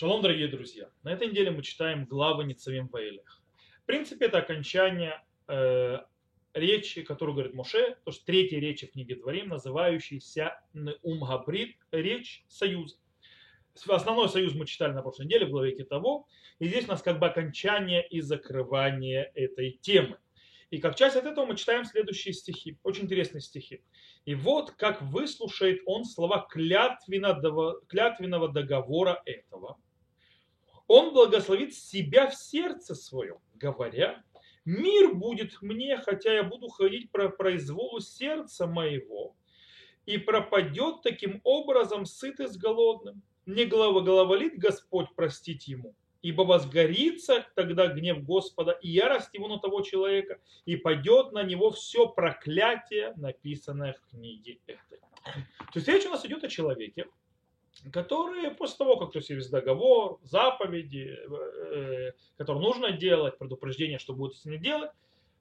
Шалом, дорогие друзья! На этой неделе мы читаем главы Ницавим Ваилех. В принципе, это окончание э, речи, которую говорит Моше, то что третья речь в книге Дворим, называющаяся Ум Габрид, речь союза. Основной союз мы читали на прошлой неделе в главе Китово, и здесь у нас как бы окончание и закрывание этой темы. И как часть от этого мы читаем следующие стихи, очень интересные стихи. И вот как выслушает он слова клятвенного, клятвенного договора этого. Он благословит себя в сердце своем, говоря, мир будет мне, хотя я буду ходить по произволу сердца моего, и пропадет таким образом сытый с голодным. Не головолит Господь простить ему, ибо возгорится тогда гнев Господа и ярость его на того человека, и пойдет на него все проклятие, написанное в книге этой. То есть речь у нас идет о человеке, который после того, как то есть, есть договор, заповеди, э, которые нужно делать, предупреждение, что будет ними делать,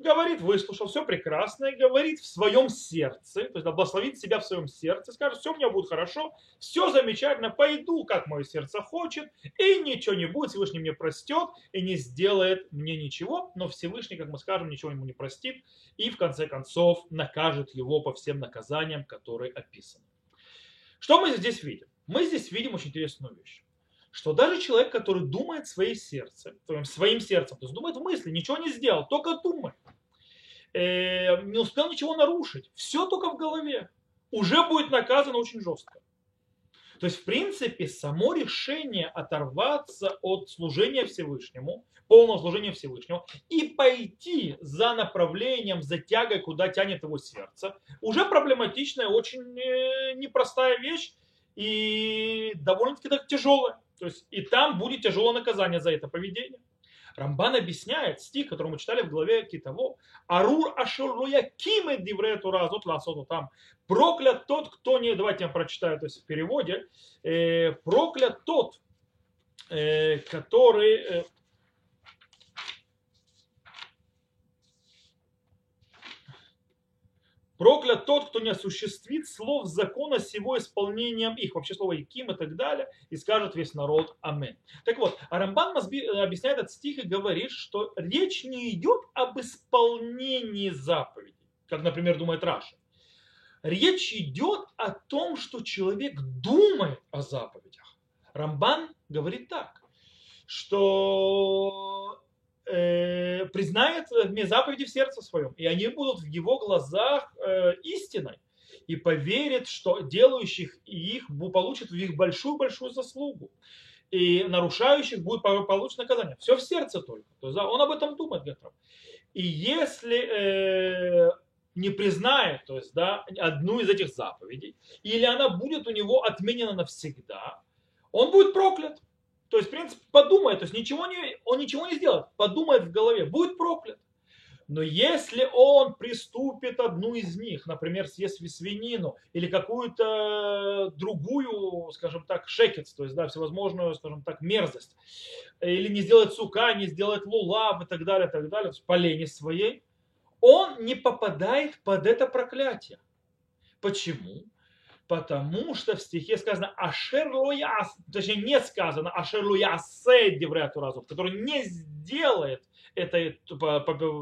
говорит, выслушал, все прекрасно, и говорит в своем сердце, то есть благословит себя в своем сердце, скажет, все у меня будет хорошо, все замечательно, пойду, как мое сердце хочет, и ничего не будет, Всевышний мне простет и не сделает мне ничего, но Всевышний, как мы скажем, ничего ему не простит, и в конце концов накажет его по всем наказаниям, которые описаны. Что мы здесь видим? Мы здесь видим очень интересную вещь что даже человек, который думает своим сердцем, своим сердцем, то есть думает в мысли, ничего не сделал, только думает, э, не успел ничего нарушить, все только в голове, уже будет наказан очень жестко. То есть, в принципе, само решение оторваться от служения Всевышнему, полного служения Всевышнему, и пойти за направлением, за тягой, куда тянет его сердце, уже проблематичная, очень э, непростая вещь и довольно-таки так тяжелая. То есть и там будет тяжелое наказание за это поведение. Рамбан объясняет стих, который мы читали в главе Китово. Арур ашуруя киме дивре тура азот ласоту там. Проклят тот, кто не... Давайте я прочитаю, то есть в переводе. Э, проклят тот, э, который... Э, Проклят тот, кто не осуществит слов закона с его исполнением их, вообще слово Яким и так далее, и скажет весь народ Амен. Так вот, Арамбан объясняет этот стих и говорит, что речь не идет об исполнении заповедей, как, например, думает Раша. Речь идет о том, что человек думает о заповедях. Рамбан говорит так, что э, признает мне заповеди в сердце своем, и они будут в его глазах э, истиной, и поверит, что делающих их получат в их большую-большую заслугу, и нарушающих будет получить наказание. Все в сердце только. То есть, он об этом думает, Гетров. И если э, не признает, то есть, да, одну из этих заповедей, или она будет у него отменена навсегда, он будет проклят. То есть, в принципе, подумает, то есть ничего не, он ничего не сделает, подумает в голове, будет проклят. Но если он приступит одну из них, например, съест свинину или какую-то другую, скажем так, шекец, то есть да, всевозможную, скажем так, мерзость, или не сделает сука, не сделает лулав и так далее, и так далее, по лени своей, он не попадает под это проклятие. Почему? Потому что в стихе сказано Ашер лояс, точнее не сказано Ашер лоясе девреатуразов, который не сделает это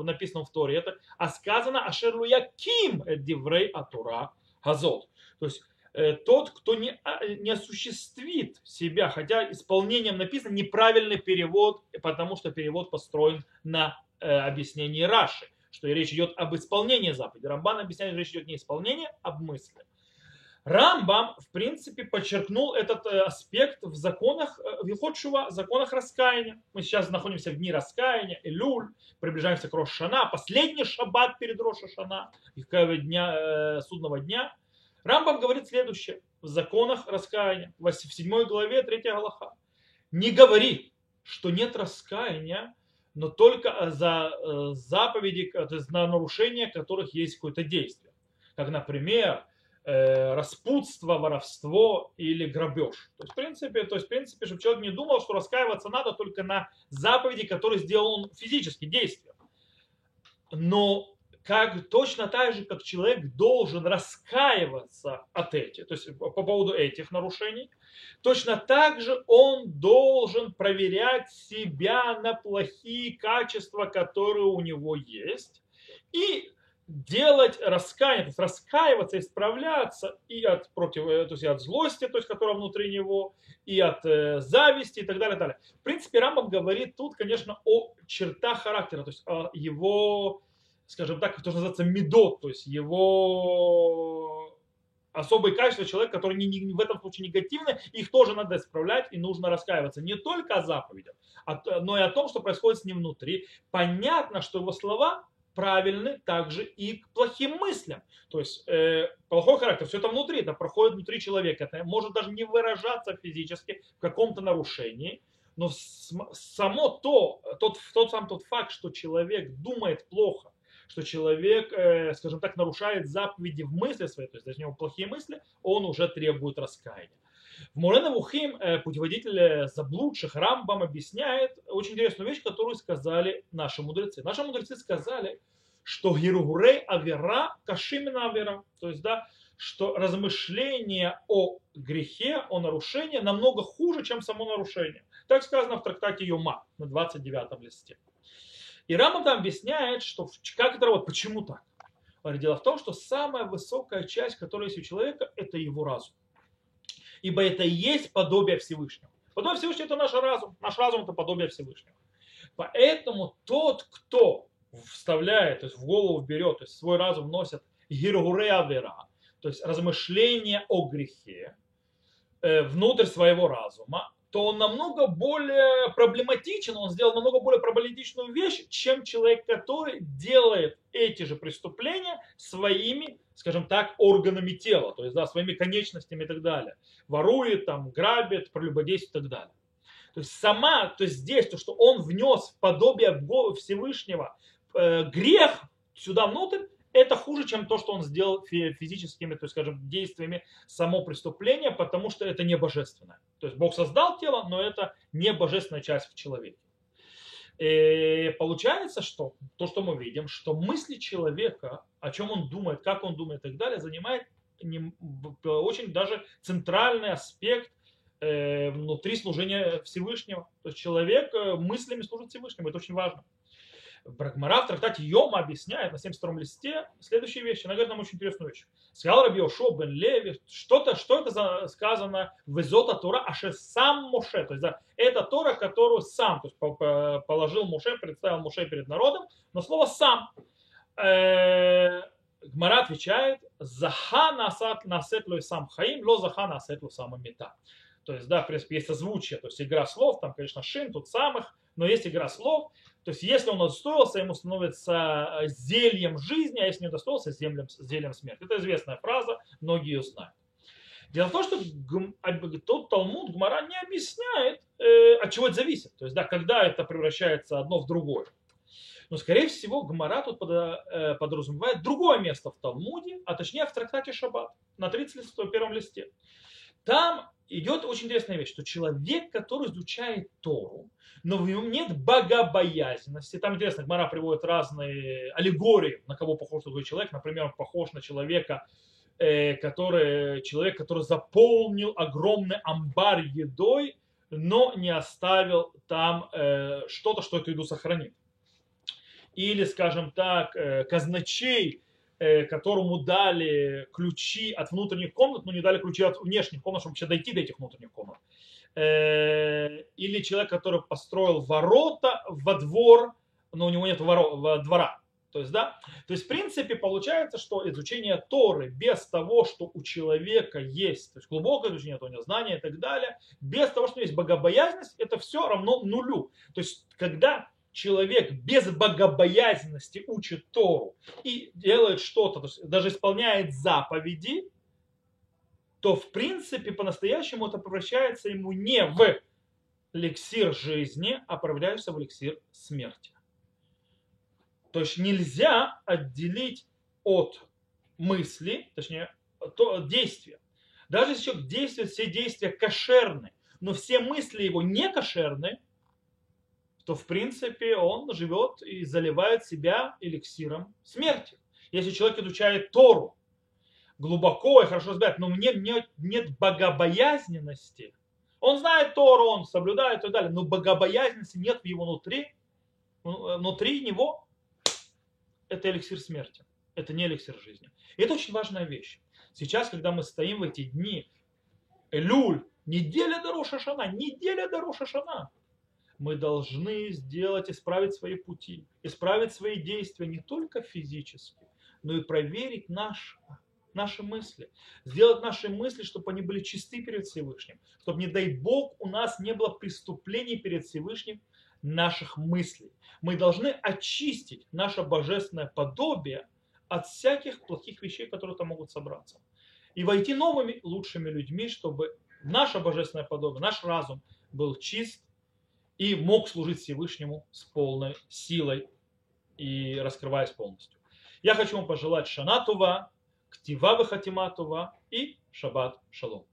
написано в Торе, это, а сказано Ашер лояким деврей атура газот. То есть э, тот, кто не, а, не осуществит себя, хотя исполнением написано неправильный перевод, потому что перевод построен на э, объяснении Раши, что речь идет об исполнении заповеди. Рамбан объясняет, что речь идет не исполнение, а об мысли. Рамбам, в принципе, подчеркнул этот э, аспект в законах э, Вилхотшува, законах раскаяния. Мы сейчас находимся в дни раскаяния, Илюль, приближаемся к Рошана, последний шаббат перед Рошашана, дня, э, судного дня. Рамбам говорит следующее в законах раскаяния, в 7 главе 3 Галаха. Не говори, что нет раскаяния, но только за заповеди, то есть на нарушение которых есть какое-то действие. Как, например, распутство, воровство или грабеж. То есть, в принципе, то есть, в принципе, чтобы человек не думал, что раскаиваться надо только на заповеди, которые сделал он физически, действия. Но как, точно так же, как человек должен раскаиваться от этих, то есть по поводу этих нарушений, точно так же он должен проверять себя на плохие качества, которые у него есть, и делать раскаяние, то есть раскаиваться, исправляться и от, против, э, то есть от злости, то есть, которая внутри него, и от э, зависти и так далее, и далее. В принципе, Рамбам говорит тут, конечно, о чертах характера, то есть о его, скажем так, то, что называется медот, то есть его особые качества человека, которые не, не, в этом случае негативны, их тоже надо исправлять и нужно раскаиваться. Не только о заповедях, а, но и о том, что происходит с ним внутри. Понятно, что его слова правильны также и к плохим мыслям. То есть э, плохой характер, все это внутри, это проходит внутри человека. Это может даже не выражаться физически в каком-то нарушении, но само то, тот, тот сам тот факт, что человек думает плохо, что человек, э, скажем так, нарушает заповеди в мысли своей, то есть даже у него плохие мысли, он уже требует раскаяния. В Мурена Вухим э, путеводитель заблудших Рамбам объясняет очень интересную вещь, которую сказали наши мудрецы. Наши мудрецы сказали, что Гиргурей Авера Кашимина Авера. То есть, да, что размышление о грехе, о нарушении намного хуже, чем само нарушение. Так сказано в трактате Йома на 29 листе. И Рамбам там объясняет, что как это работает, почему так. Дело в том, что самая высокая часть, которая есть у человека, это его разум ибо это и есть подобие Всевышнего. Подобие Всевышнего – это наш разум. Наш разум – это подобие Всевышнего. Поэтому тот, кто вставляет, то есть в голову берет, то есть свой разум носит гиргуре авера, то есть размышления о грехе, э, внутрь своего разума, то он намного более проблематичен, он сделал намного более проблематичную вещь, чем человек, который делает эти же преступления своими, скажем так, органами тела, то есть да, своими конечностями и так далее. Ворует, там, грабит, прелюбодействует и так далее. То есть сама, то есть здесь, то, что он внес в подобие Всевышнего э, грех сюда внутрь, это хуже, чем то, что он сделал физическими, то есть, скажем, действиями само преступление, потому что это не божественное. То есть Бог создал тело, но это не божественная часть в человеке. И получается, что то, что мы видим, что мысли человека, о чем он думает, как он думает и так далее, занимает не, очень даже центральный аспект э, внутри служения Всевышнего. То есть человек э, мыслями служит Всевышнему, это очень важно. Брагмара в трактате Йома объясняет на 72-м листе следующие вещи. Она говорит нам очень интересную вещь. Сказал Раби Ошо бен Леви, что-то, что это за, сказано в Изота Тора, аше сам Моше. То есть да, это Тора, которую сам то есть, положил Моше, представил Моше перед народом, но слово сам. Э, Гмара отвечает, заха насат насетлю сам хаим, ло заха насетлю сам мета. То есть, да, в принципе, есть озвучие, то есть игра слов, там, конечно, шин, тут самых, но есть игра слов. То есть, если он удостоился, ему становится э, зельем жизни, а если не удостоился, зельем, зельем смерти. Это известная фраза, многие ее знают. Дело в том, что тот Талмуд Гмара не объясняет, э, от чего это зависит. То есть, да, когда это превращается одно в другое. Но, скорее всего, Гмара тут э, подразумевает другое место в Талмуде, а точнее в трактате Шаббат на 31 листе. Там идет очень интересная вещь, что человек, который изучает Тору, но в нем нет богобоязненности. Там интересно, Гмара приводит разные аллегории, на кого похож другой человек. Например, он похож на человека, э, который, человек, который заполнил огромный амбар едой, но не оставил там э, что-то, что эту еду сохранит. Или, скажем так, э, казначей, которому дали ключи от внутренних комнат, но не дали ключи от внешних комнат, чтобы вообще дойти до этих внутренних комнат. Э, или человек, который построил ворота во двор, но у него нет воро, двора. То есть, да, то есть, в принципе, получается, что изучение Торы без того, что у человека есть, то есть глубокое изучение, то знания и так далее, без того, что есть богобоязненность, это все равно нулю. То есть, когда человек без богобоязненности учит Тору и делает что-то, даже исполняет заповеди, то в принципе по-настоящему это превращается ему не в эликсир жизни, а превращается в эликсир смерти. То есть нельзя отделить от мысли, точнее, то, действия. Даже если человек действует, все действия кошерны, но все мысли его не кошерны, то в принципе он живет и заливает себя эликсиром смерти. Если человек изучает Тору глубоко и хорошо разбирает, но мне нет, нет богобоязненности, он знает Тору, он соблюдает и так далее, но богобоязненности нет в его внутри, внутри него, это эликсир смерти, это не эликсир жизни. И это очень важная вещь. Сейчас, когда мы стоим в эти дни, Элюль, неделя до Рошашана, неделя до Рошашана, мы должны сделать, исправить свои пути, исправить свои действия не только физически, но и проверить наш, наши мысли. Сделать наши мысли, чтобы они были чисты перед Всевышним. Чтобы, не дай Бог, у нас не было преступлений перед Всевышним наших мыслей. Мы должны очистить наше божественное подобие от всяких плохих вещей, которые там могут собраться. И войти новыми, лучшими людьми, чтобы наше божественное подобие, наш разум был чист и мог служить Всевышнему с полной силой и раскрываясь полностью. Я хочу вам пожелать Шанатува, Ктива Хатиматува и Шаббат Шалом.